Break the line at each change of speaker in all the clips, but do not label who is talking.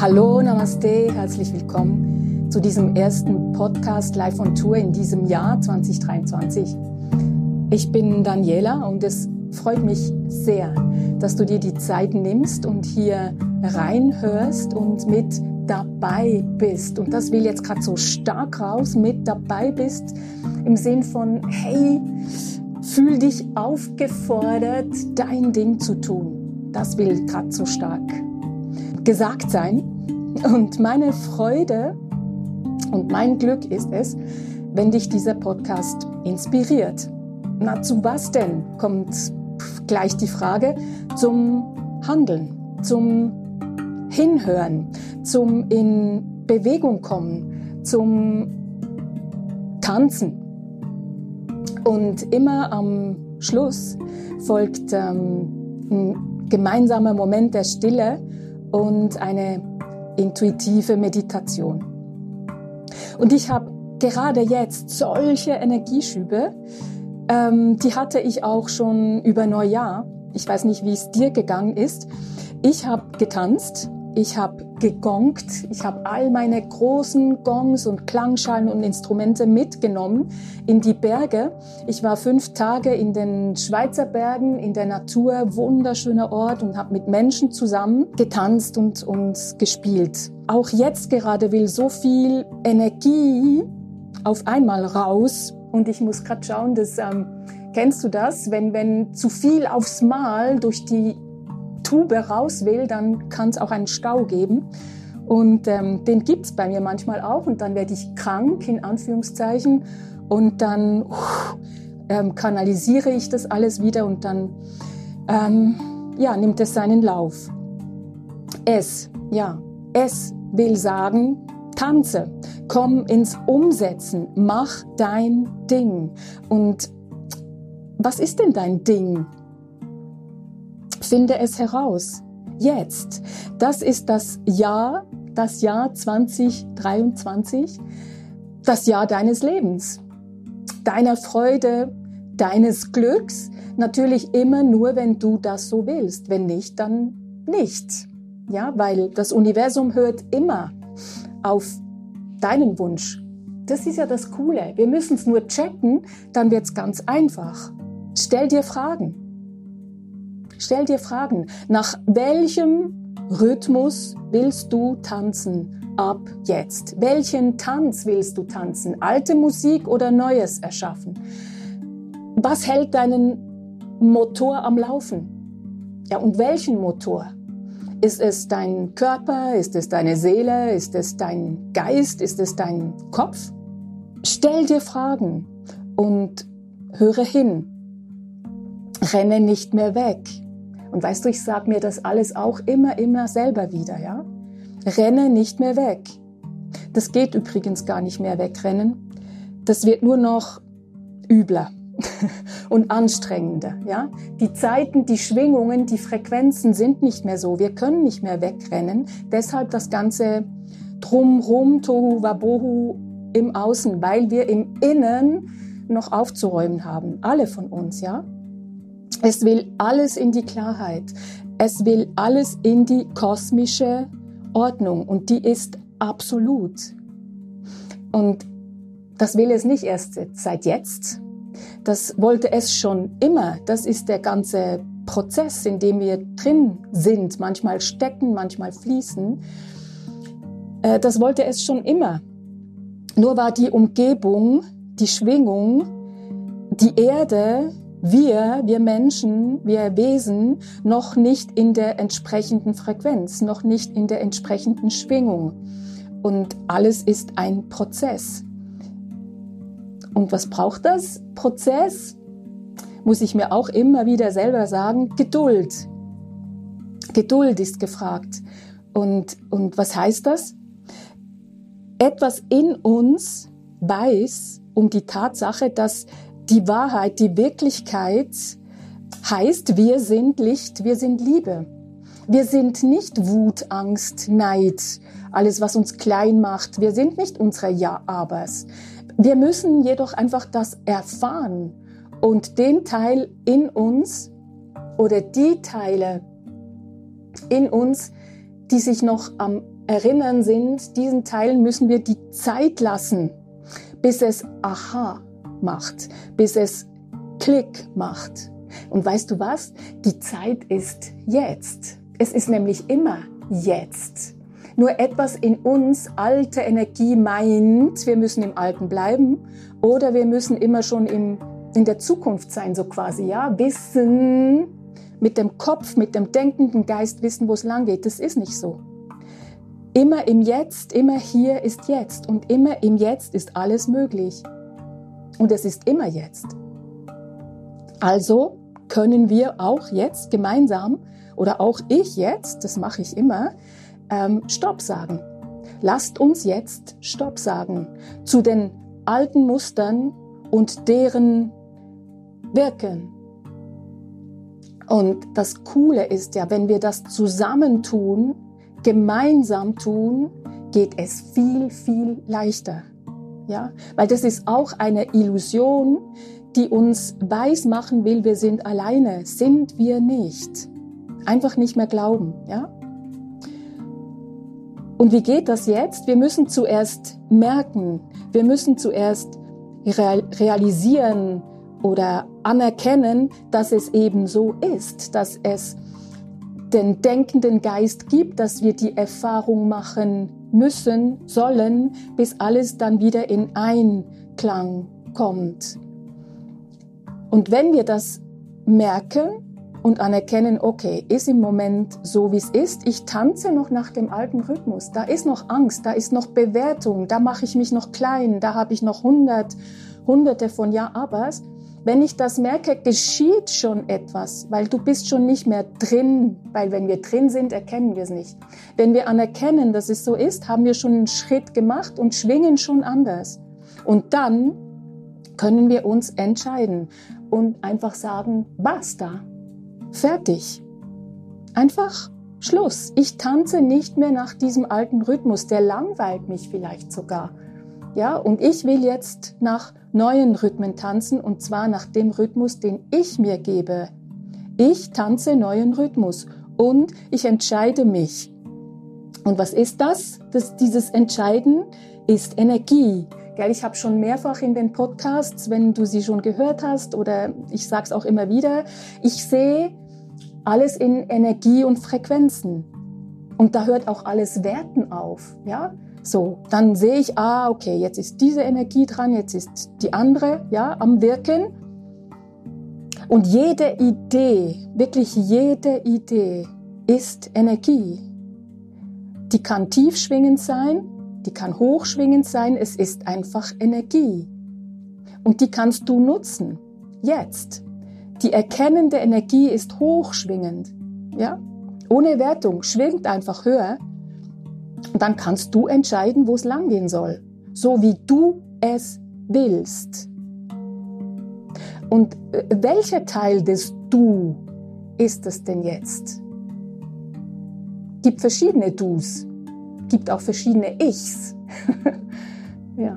Hallo, Namaste, herzlich willkommen zu diesem ersten Podcast Live on Tour in diesem Jahr 2023. Ich bin Daniela und es freut mich sehr, dass du dir die Zeit nimmst und hier reinhörst und mit dabei bist. Und das will jetzt gerade so stark raus, mit dabei bist im Sinn von, hey, fühl dich aufgefordert, dein Ding zu tun. Das will gerade so stark gesagt sein. Und meine Freude und mein Glück ist es, wenn dich dieser Podcast inspiriert. Na, zu was denn? Kommt gleich die Frage. Zum Handeln, zum Hinhören, zum in Bewegung kommen, zum Tanzen. Und immer am Schluss folgt ähm, ein gemeinsamer Moment der Stille, und eine intuitive Meditation. Und ich habe gerade jetzt solche Energieschübe, ähm, die hatte ich auch schon über Neujahr. Ich weiß nicht, wie es dir gegangen ist. Ich habe getanzt ich habe gegongt, ich habe all meine großen Gongs und Klangschalen und Instrumente mitgenommen in die Berge. Ich war fünf Tage in den Schweizer Bergen, in der Natur, wunderschöner Ort und habe mit Menschen zusammen getanzt und, und gespielt. Auch jetzt gerade will so viel Energie auf einmal raus und ich muss gerade schauen, dass... Ähm, Kennst du das, wenn, wenn zu viel aufs Mal durch die Tube raus will, dann kann es auch einen Stau geben. Und ähm, den gibt es bei mir manchmal auch. Und dann werde ich krank, in Anführungszeichen. Und dann uh, ähm, kanalisiere ich das alles wieder und dann ähm, ja, nimmt es seinen Lauf. Es, ja, es will sagen, tanze, komm ins Umsetzen, mach dein Ding. Und was ist denn dein Ding? Finde es heraus. Jetzt. Das ist das Jahr, das Jahr 2023, das Jahr deines Lebens, deiner Freude, deines Glücks. Natürlich immer nur, wenn du das so willst. Wenn nicht, dann nicht. Ja, weil das Universum hört immer auf deinen Wunsch. Das ist ja das Coole. Wir müssen es nur checken, dann wird es ganz einfach. Stell dir Fragen. Stell dir Fragen. Nach welchem Rhythmus willst du tanzen ab jetzt? Welchen Tanz willst du tanzen? Alte Musik oder Neues erschaffen? Was hält deinen Motor am Laufen? Ja, und welchen Motor? Ist es dein Körper? Ist es deine Seele? Ist es dein Geist? Ist es dein Kopf? Stell dir Fragen und höre hin. Renne nicht mehr weg. Und weißt du, ich sage mir das alles auch immer, immer selber wieder, ja? Renne nicht mehr weg. Das geht übrigens gar nicht mehr wegrennen. Das wird nur noch übler und anstrengender, ja? Die Zeiten, die Schwingungen, die Frequenzen sind nicht mehr so. Wir können nicht mehr wegrennen. Deshalb das ganze drumrum, tohu wabohu im Außen, weil wir im Innen noch aufzuräumen haben. Alle von uns, ja? Es will alles in die Klarheit. Es will alles in die kosmische Ordnung und die ist absolut. Und das will es nicht erst seit jetzt. Das wollte es schon immer. Das ist der ganze Prozess, in dem wir drin sind. Manchmal stecken, manchmal fließen. Äh, das wollte es schon immer. Nur war die Umgebung, die Schwingung, die Erde, wir, wir Menschen, wir Wesen noch nicht in der entsprechenden Frequenz, noch nicht in der entsprechenden Schwingung. Und alles ist ein Prozess. Und was braucht das Prozess? Muss ich mir auch immer wieder selber sagen, Geduld. Geduld ist gefragt. Und, und was heißt das? Etwas in uns weiß um die Tatsache, dass die Wahrheit, die Wirklichkeit heißt, wir sind Licht, wir sind Liebe. Wir sind nicht Wut, Angst, Neid, alles, was uns klein macht. Wir sind nicht unsere Ja-Abers. Wir müssen jedoch einfach das erfahren und den Teil in uns oder die Teile in uns, die sich noch am Erinnern sind, diesen Teilen müssen wir die Zeit lassen, bis es Aha macht, bis es Klick macht. Und weißt du was? Die Zeit ist jetzt. Es ist nämlich immer jetzt. Nur etwas in uns, alte Energie meint, wir müssen im Alten bleiben oder wir müssen immer schon im, in der Zukunft sein, so quasi, ja. Wissen, mit dem Kopf, mit dem denkenden Geist wissen, wo es lang geht. Das ist nicht so. Immer im Jetzt, immer hier ist jetzt und immer im Jetzt ist alles möglich. Und es ist immer jetzt. Also können wir auch jetzt gemeinsam oder auch ich jetzt, das mache ich immer, ähm, Stopp sagen. Lasst uns jetzt Stopp sagen zu den alten Mustern und deren Wirken. Und das Coole ist ja, wenn wir das zusammentun, gemeinsam tun, geht es viel, viel leichter. Ja, weil das ist auch eine Illusion, die uns weiß machen will, wir sind alleine. Sind wir nicht. Einfach nicht mehr glauben, ja? Und wie geht das jetzt? Wir müssen zuerst merken, wir müssen zuerst realisieren oder anerkennen, dass es eben so ist, dass es den denkenden Geist gibt, dass wir die Erfahrung machen müssen, sollen, bis alles dann wieder in Einklang kommt. Und wenn wir das merken, und anerkennen, okay, ist im Moment so, wie es ist. Ich tanze noch nach dem alten Rhythmus. Da ist noch Angst, da ist noch Bewertung, da mache ich mich noch klein, da habe ich noch hundert, hunderte von Ja-Abers. Wenn ich das merke, geschieht schon etwas, weil du bist schon nicht mehr drin, weil wenn wir drin sind, erkennen wir es nicht. Wenn wir anerkennen, dass es so ist, haben wir schon einen Schritt gemacht und schwingen schon anders. Und dann können wir uns entscheiden und einfach sagen, basta, Fertig. Einfach Schluss. Ich tanze nicht mehr nach diesem alten Rhythmus. Der langweilt mich vielleicht sogar. Ja, und ich will jetzt nach neuen Rhythmen tanzen und zwar nach dem Rhythmus, den ich mir gebe. Ich tanze neuen Rhythmus und ich entscheide mich. Und was ist das? das dieses Entscheiden ist Energie. Gell, ich habe schon mehrfach in den Podcasts, wenn du sie schon gehört hast oder ich sage es auch immer wieder, ich sehe alles in Energie und Frequenzen. Und da hört auch alles Werten auf, ja? So, dann sehe ich, ah, okay, jetzt ist diese Energie dran, jetzt ist die andere, ja, am Wirken. Und jede Idee, wirklich jede Idee ist Energie. Die kann tiefschwingend sein, die kann hochschwingend sein, es ist einfach Energie. Und die kannst du nutzen. Jetzt. Die erkennende Energie ist hochschwingend. Ja? Ohne Wertung, schwingt einfach höher. Dann kannst du entscheiden, wo es langgehen soll. So wie du es willst. Und äh, welcher Teil des Du ist es denn jetzt? Gibt verschiedene Dus, gibt auch verschiedene Ichs. ja.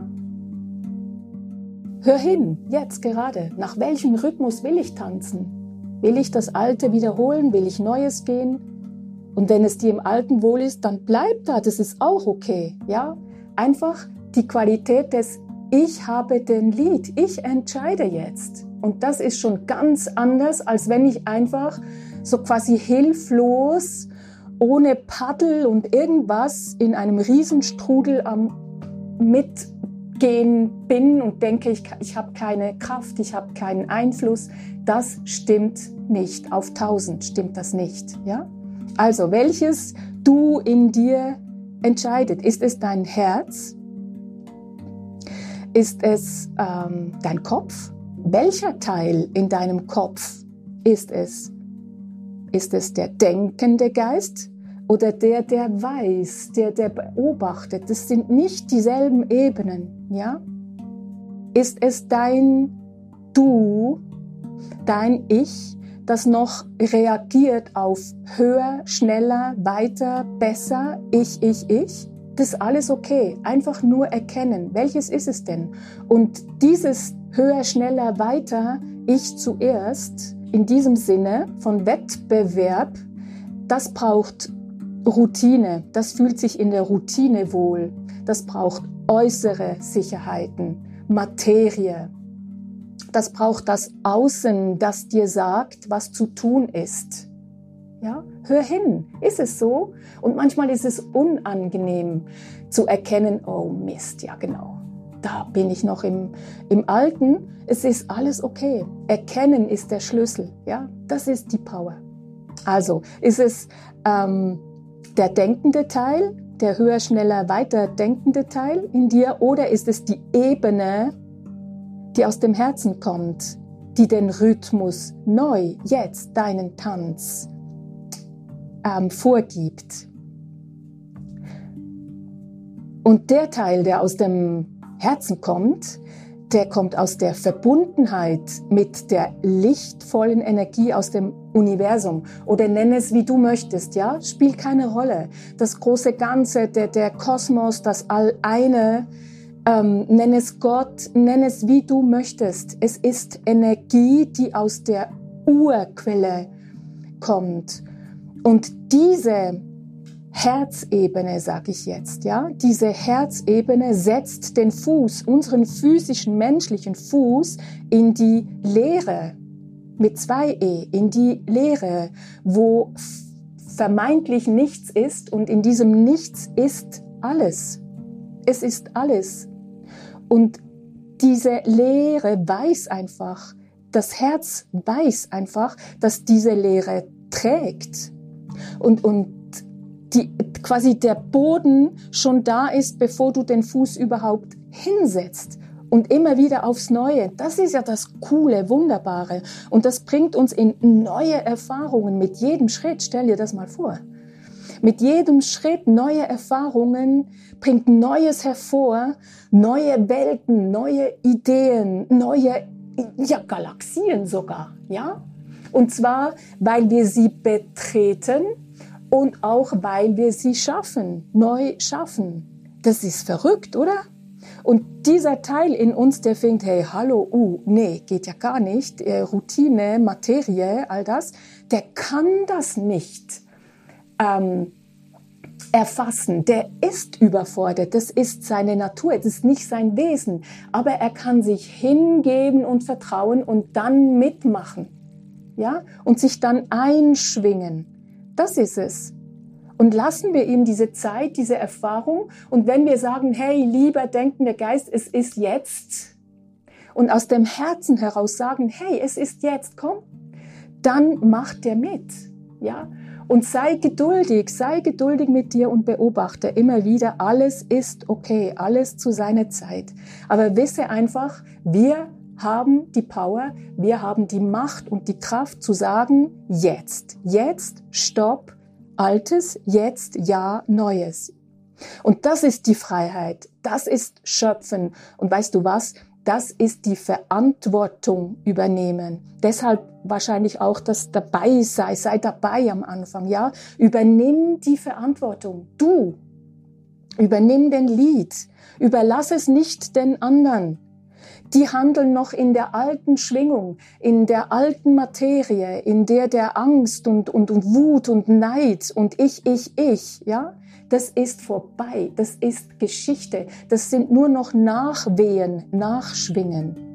Hör hin, jetzt gerade. Nach welchem Rhythmus will ich tanzen? Will ich das Alte wiederholen? Will ich Neues gehen? Und wenn es dir im Alten wohl ist, dann bleib da. Das ist auch okay. Ja? Einfach die Qualität des Ich habe den Lied. Ich entscheide jetzt. Und das ist schon ganz anders, als wenn ich einfach so quasi hilflos ohne Paddel und irgendwas in einem Riesenstrudel am mit gehen bin und denke, ich, ich habe keine Kraft, ich habe keinen Einfluss, das stimmt nicht. Auf tausend stimmt das nicht. Ja? Also, welches Du in dir entscheidet? Ist es dein Herz? Ist es ähm, dein Kopf? Welcher Teil in deinem Kopf ist es? Ist es der denkende Geist? oder der, der weiß, der, der beobachtet. Das sind nicht dieselben Ebenen, ja? Ist es dein Du, dein Ich, das noch reagiert auf höher, schneller, weiter, besser, ich, ich, ich? Das ist alles okay. Einfach nur erkennen, welches ist es denn? Und dieses höher, schneller, weiter, ich zuerst, in diesem Sinne von Wettbewerb, das braucht Routine, das fühlt sich in der Routine wohl. Das braucht äußere Sicherheiten, Materie. Das braucht das Außen, das dir sagt, was zu tun ist. Ja, hör hin. Ist es so? Und manchmal ist es unangenehm zu erkennen, oh Mist, ja genau. Da bin ich noch im, im Alten. Es ist alles okay. Erkennen ist der Schlüssel. Ja, das ist die Power. Also, ist es ähm, der denkende Teil, der höher, schneller, weiter denkende Teil in dir oder ist es die Ebene, die aus dem Herzen kommt, die den Rhythmus neu, jetzt deinen Tanz ähm, vorgibt? Und der Teil, der aus dem Herzen kommt, der kommt aus der Verbundenheit mit der lichtvollen Energie aus dem Universum oder nenne es wie du möchtest, ja, spielt keine Rolle. Das große Ganze, der, der Kosmos, das All-Eine, ähm, nenn es Gott, nenn es wie du möchtest. Es ist Energie, die aus der Urquelle kommt. Und diese Herzebene, sag ich jetzt, ja. Diese Herzebene setzt den Fuß, unseren physischen, menschlichen Fuß in die Leere mit zwei E, in die Leere, wo vermeintlich nichts ist und in diesem Nichts ist alles. Es ist alles. Und diese Leere weiß einfach, das Herz weiß einfach, dass diese Leere trägt. Und, und die, quasi der Boden schon da ist, bevor du den Fuß überhaupt hinsetzt. Und immer wieder aufs Neue. Das ist ja das Coole, Wunderbare. Und das bringt uns in neue Erfahrungen mit jedem Schritt. Stell dir das mal vor. Mit jedem Schritt neue Erfahrungen bringt Neues hervor, neue Welten, neue Ideen, neue ja, Galaxien sogar, ja? Und zwar, weil wir sie betreten und auch weil wir sie schaffen, neu schaffen. Das ist verrückt, oder? Und dieser Teil in uns, der fängt, hey, hallo, uh, nee, geht ja gar nicht, äh, Routine, Materie, all das, der kann das nicht ähm, erfassen. Der ist überfordert, das ist seine Natur, das ist nicht sein Wesen. Aber er kann sich hingeben und vertrauen und dann mitmachen, ja, und sich dann einschwingen. Das ist es. Und lassen wir ihm diese Zeit, diese Erfahrung. Und wenn wir sagen, hey, lieber denkender Geist, es ist jetzt. Und aus dem Herzen heraus sagen, hey, es ist jetzt, komm. Dann macht er mit. Ja. Und sei geduldig, sei geduldig mit dir und beobachte immer wieder, alles ist okay, alles zu seiner Zeit. Aber wisse einfach, wir haben die Power, wir haben die Macht und die Kraft zu sagen, jetzt, jetzt, stopp, altes, jetzt, ja, neues. Und das ist die Freiheit, das ist Schöpfen. Und weißt du was? Das ist die Verantwortung übernehmen. Deshalb wahrscheinlich auch das dabei sei, sei dabei am Anfang, ja? Übernimm die Verantwortung. Du. Übernimm den Lied. Überlass es nicht den anderen die handeln noch in der alten Schwingung, in der alten Materie, in der der Angst und, und, und Wut und Neid und ich, ich, ich, ja, das ist vorbei, das ist Geschichte, das sind nur noch Nachwehen, Nachschwingen.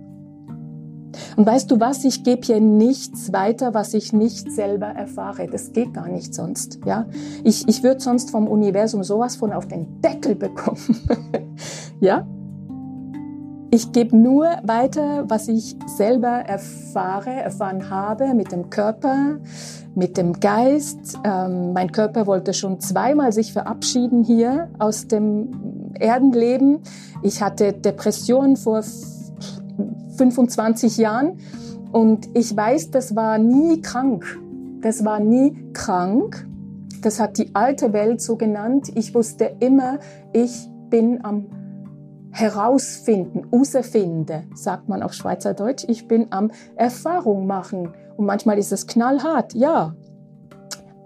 Und weißt du was, ich gebe hier nichts weiter, was ich nicht selber erfahre. Das geht gar nicht sonst. Ja, ich, ich würde sonst vom Universum sowas von auf den Deckel bekommen. ja, ich gebe nur weiter, was ich selber erfahre, erfahren habe mit dem Körper, mit dem Geist. Ähm, mein Körper wollte schon zweimal sich verabschieden hier aus dem Erdenleben. Ich hatte Depressionen vor 25 Jahren und ich weiß, das war nie krank. Das war nie krank. Das hat die alte Welt so genannt. Ich wusste immer, ich bin am herausfinden, auserfinden, sagt man auf Schweizerdeutsch. Ich bin am Erfahrung machen. Und manchmal ist es knallhart, ja.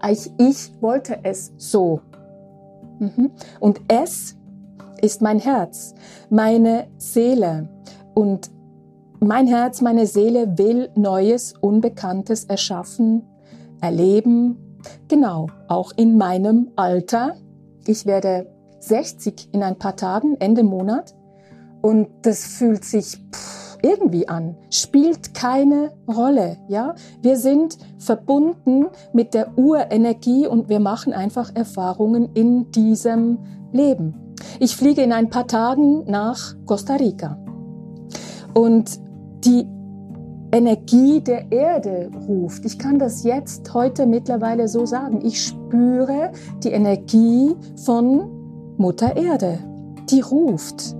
Ich, ich wollte es so. Mhm. Und es ist mein Herz, meine Seele. Und mein Herz, meine Seele will Neues, Unbekanntes erschaffen, erleben, Genau, auch in meinem Alter. Ich werde 60 in ein paar Tagen, Ende Monat. Und das fühlt sich irgendwie an, spielt keine Rolle, ja? Wir sind verbunden mit der Urenergie und wir machen einfach Erfahrungen in diesem Leben. Ich fliege in ein paar Tagen nach Costa Rica. Und die Energie der Erde ruft. Ich kann das jetzt heute mittlerweile so sagen. Ich spüre die Energie von Mutter Erde. Die ruft.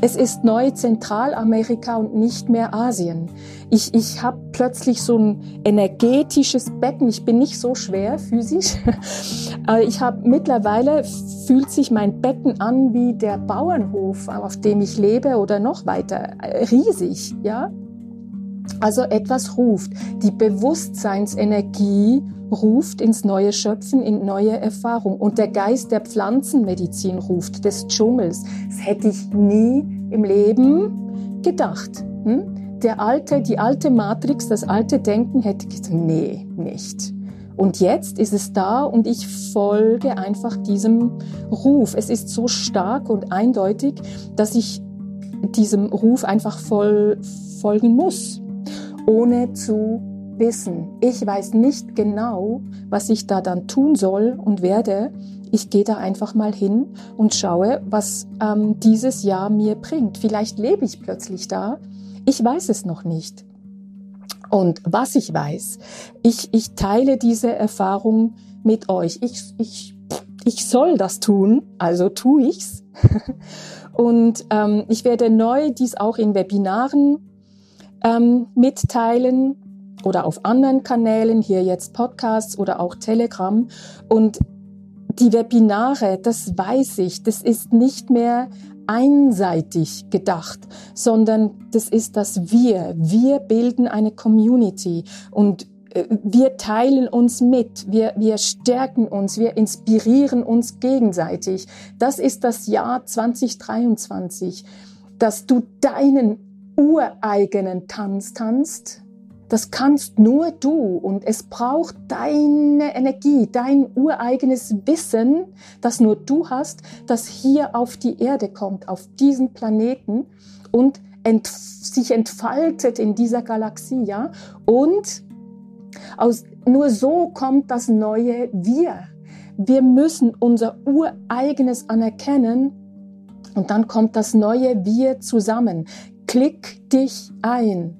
Es ist neu Zentralamerika und nicht mehr Asien. Ich, ich habe plötzlich so ein energetisches Becken. Ich bin nicht so schwer physisch. Aber ich habe mittlerweile fühlt sich mein Becken an wie der Bauernhof, auf dem ich lebe oder noch weiter. Riesig, ja. Also etwas ruft. Die Bewusstseinsenergie ruft ins neue Schöpfen, in neue Erfahrung. Und der Geist der Pflanzenmedizin ruft, des Dschungels. Das hätte ich nie im Leben gedacht. Hm? Der alte, die alte Matrix, das alte Denken hätte gesagt, nee, nicht. Und jetzt ist es da und ich folge einfach diesem Ruf. Es ist so stark und eindeutig, dass ich diesem Ruf einfach voll folgen muss, ohne zu wissen. Ich weiß nicht genau, was ich da dann tun soll und werde. Ich gehe da einfach mal hin und schaue, was ähm, dieses Jahr mir bringt. Vielleicht lebe ich plötzlich da. Ich weiß es noch nicht. Und was ich weiß, ich, ich teile diese Erfahrung mit euch. Ich, ich, ich soll das tun, also tu ich's. Und ähm, ich werde neu dies auch in Webinaren ähm, mitteilen oder auf anderen Kanälen, hier jetzt Podcasts oder auch Telegram. Und die Webinare, das weiß ich, das ist nicht mehr einseitig gedacht, sondern das ist das Wir. Wir bilden eine Community und äh, wir teilen uns mit, wir, wir stärken uns, wir inspirieren uns gegenseitig. Das ist das Jahr 2023, dass du deinen ureigenen Tanz tanzt, das kannst nur du und es braucht deine Energie, dein ureigenes Wissen, das nur du hast, das hier auf die Erde kommt, auf diesen Planeten und ent sich entfaltet in dieser Galaxie, ja? Und aus, nur so kommt das neue Wir. Wir müssen unser ureigenes anerkennen und dann kommt das neue Wir zusammen. Klick dich ein.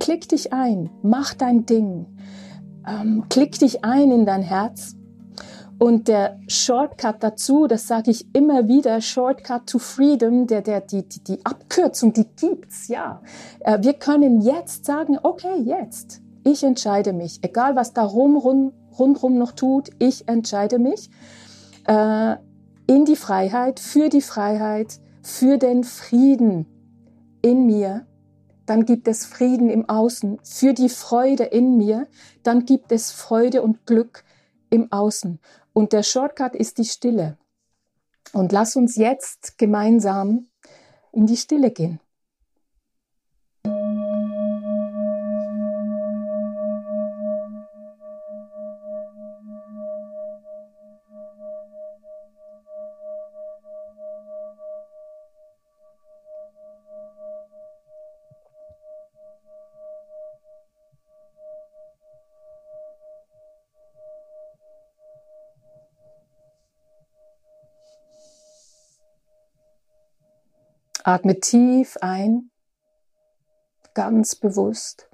Klick dich ein, mach dein Ding, ähm, klick dich ein in dein Herz. Und der Shortcut dazu, das sage ich immer wieder, Shortcut to Freedom, der, der, die, die, die Abkürzung, die gibt's, ja. Äh, wir können jetzt sagen, okay, jetzt, ich entscheide mich, egal was da rum, rund, rundrum noch tut, ich entscheide mich äh, in die Freiheit, für die Freiheit, für den Frieden in mir dann gibt es Frieden im Außen, für die Freude in mir, dann gibt es Freude und Glück im Außen. Und der Shortcut ist die Stille. Und lass uns jetzt gemeinsam in die Stille gehen. Atme tief ein, ganz bewusst.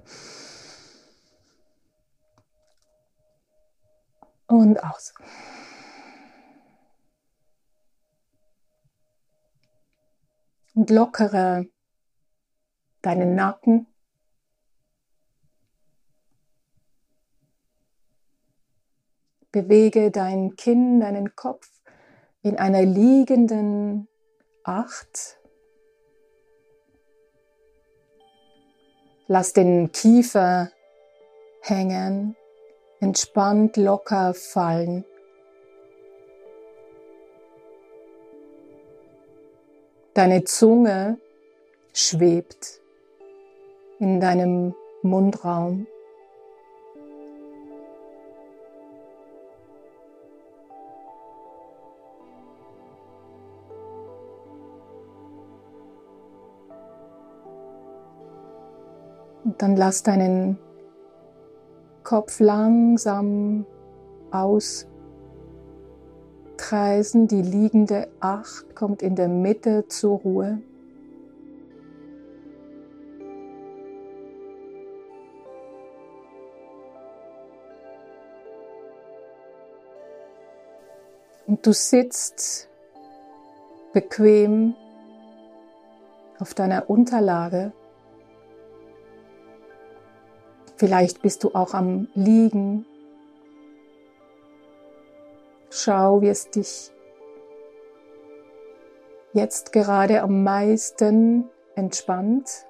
Und aus. Und lockere deinen Nacken. Bewege dein Kinn, deinen Kopf in einer liegenden Acht Lass den Kiefer hängen, entspannt locker fallen. Deine Zunge schwebt in deinem Mundraum. Dann lass deinen Kopf langsam auskreisen. Die liegende Acht kommt in der Mitte zur Ruhe. Und du sitzt bequem auf deiner Unterlage. Vielleicht bist du auch am Liegen. Schau, wie es dich jetzt gerade am meisten entspannt.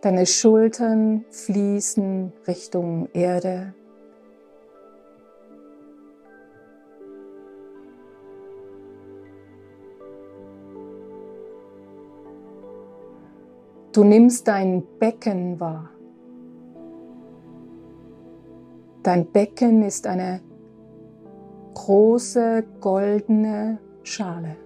Deine Schultern fließen Richtung Erde. Du nimmst dein Becken wahr. Dein Becken ist eine große goldene Schale.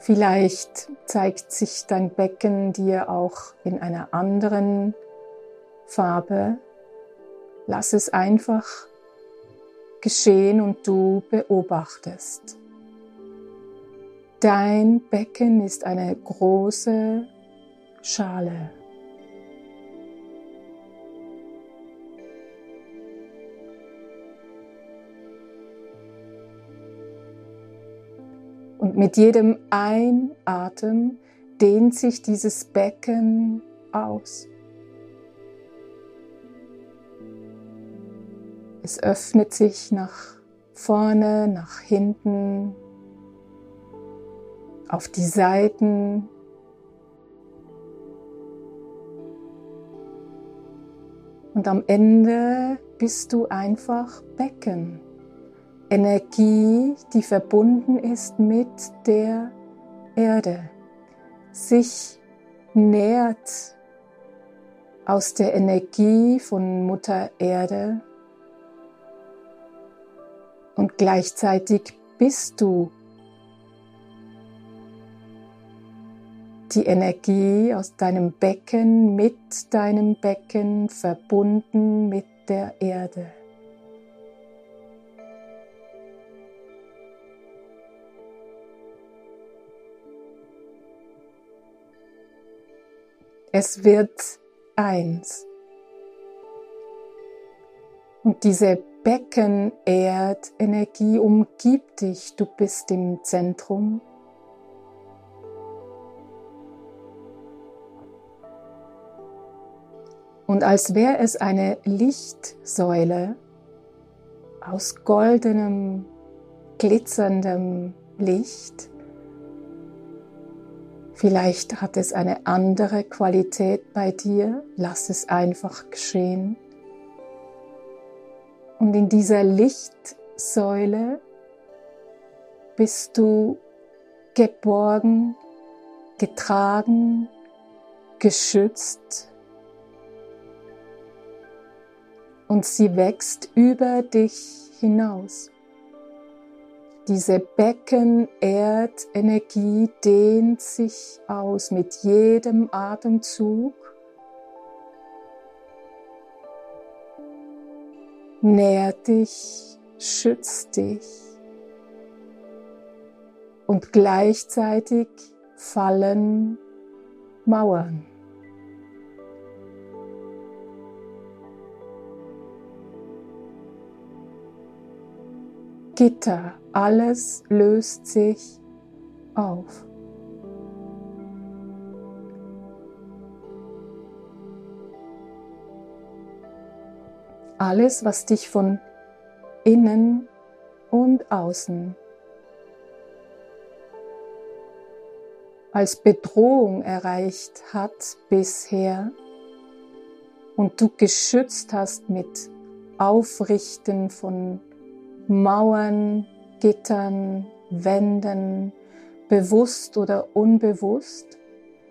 Vielleicht zeigt sich dein Becken dir auch in einer anderen Farbe. Lass es einfach geschehen und du beobachtest. Dein Becken ist eine große Schale. Und mit jedem Einatmen dehnt sich dieses Becken aus. Es öffnet sich nach vorne, nach hinten, auf die Seiten. Und am Ende bist du einfach Becken. Energie, die verbunden ist mit der Erde, sich nährt aus der Energie von Mutter Erde und gleichzeitig bist du die Energie aus deinem Becken mit deinem Becken verbunden mit der Erde. Es wird eins. Und diese Becken-Erd-Energie umgibt dich. Du bist im Zentrum Und als wäre es eine Lichtsäule aus goldenem, glitzerndem Licht, Vielleicht hat es eine andere Qualität bei dir. Lass es einfach geschehen. Und in dieser Lichtsäule bist du geborgen, getragen, geschützt und sie wächst über dich hinaus. Diese Becken-Erdenergie dehnt sich aus mit jedem Atemzug. Nährt dich, schützt dich und gleichzeitig fallen Mauern. Gitter, alles löst sich auf. Alles, was dich von innen und außen als Bedrohung erreicht hat bisher und du geschützt hast mit Aufrichten von Mauern, Gittern, Wänden, bewusst oder unbewusst,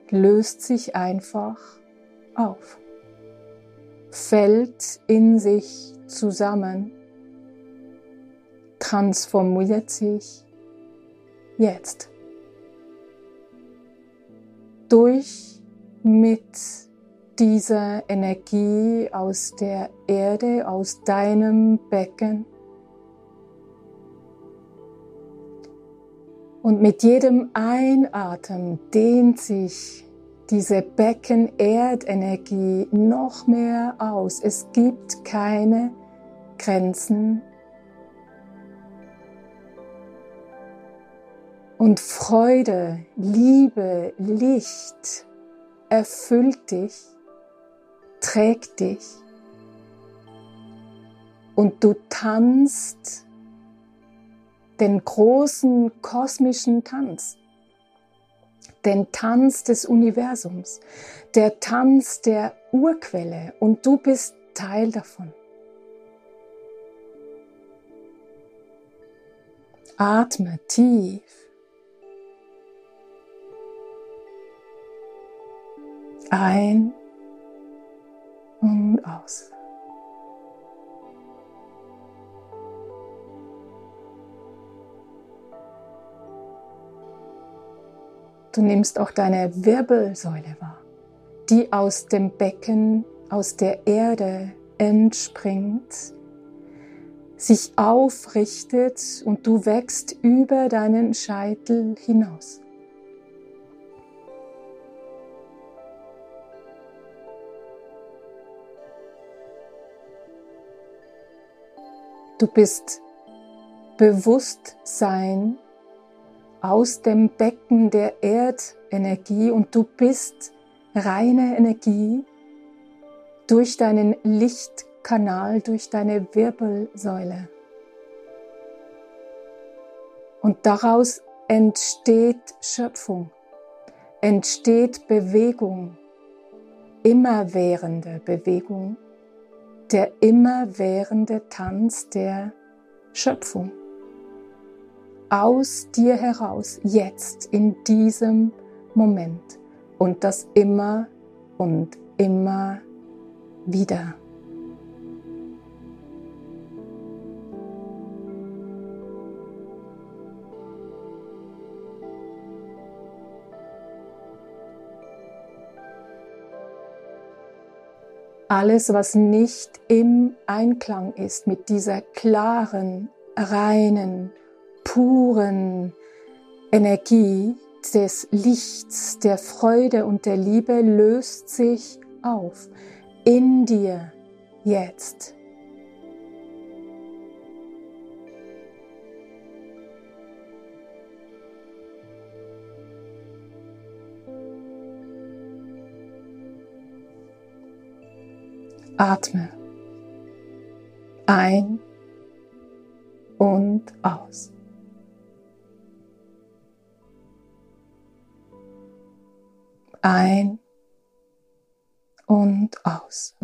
löst sich einfach auf, fällt in sich zusammen, transformiert sich jetzt durch mit dieser Energie aus der Erde, aus deinem Becken. Und mit jedem Einatmen dehnt sich diese Becken-Erdenergie noch mehr aus. Es gibt keine Grenzen. Und Freude, Liebe, Licht erfüllt dich, trägt dich und du tanzt den großen kosmischen Tanz den Tanz des Universums, der Tanz der Urquelle und du bist Teil davon. Atme tief. Ein und aus. Du nimmst auch deine Wirbelsäule wahr, die aus dem Becken, aus der Erde entspringt, sich aufrichtet und du wächst über deinen Scheitel hinaus. Du bist Bewusstsein aus dem Becken der Erdenergie und du bist reine Energie durch deinen Lichtkanal, durch deine Wirbelsäule. Und daraus entsteht Schöpfung, entsteht Bewegung, immerwährende Bewegung, der immerwährende Tanz der Schöpfung aus dir heraus, jetzt, in diesem Moment. Und das immer und immer wieder. Alles, was nicht im Einklang ist mit dieser klaren, reinen, puren Energie des Lichts, der Freude und der Liebe löst sich auf in dir jetzt. Atme ein und aus. Ein und aus.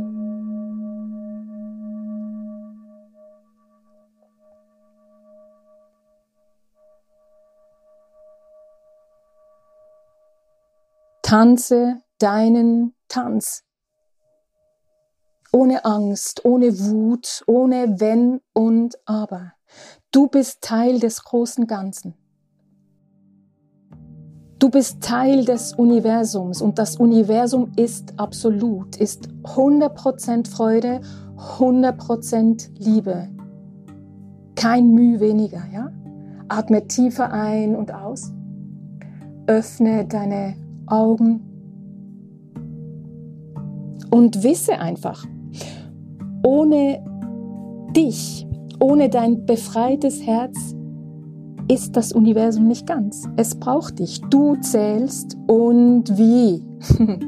Tanze deinen Tanz. Ohne Angst, ohne Wut, ohne Wenn und Aber. Du bist Teil des großen Ganzen. Du bist Teil des Universums und das Universum ist absolut, ist 100% Freude, 100% Liebe. Kein Mühe weniger, ja? Atme tiefer ein und aus. Öffne deine Augen und wisse einfach, ohne dich, ohne dein befreites Herz ist das Universum nicht ganz. Es braucht dich. Du zählst und wie.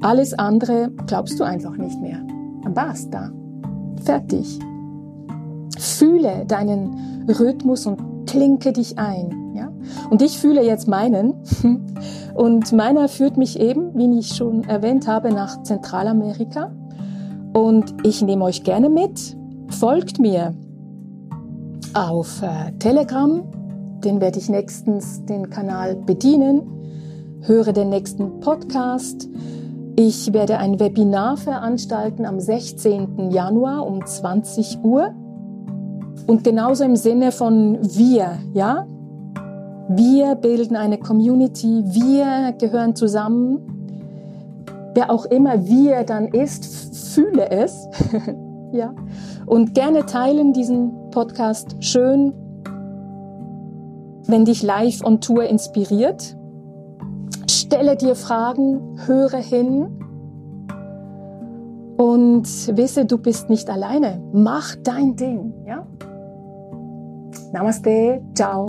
Alles andere glaubst du einfach nicht mehr. Basta. Fertig. Fühle deinen Rhythmus und klinke dich ein. Ja? Und ich fühle jetzt meinen. Und meiner führt mich eben, wie ich schon erwähnt habe, nach Zentralamerika. Und ich nehme euch gerne mit. Folgt mir auf äh, Telegram. Den werde ich nächstens den Kanal bedienen. Höre den nächsten Podcast. Ich werde ein Webinar veranstalten am 16. Januar um 20 Uhr. Und genauso im Sinne von wir, ja? Wir bilden eine Community, wir gehören zusammen. Wer auch immer wir dann ist, fühle es. ja. Und gerne teilen diesen Podcast schön, wenn dich live on Tour inspiriert. Stelle dir Fragen, höre hin und wisse, du bist nicht alleine. Mach dein Ding, ja? Namaste, ciao.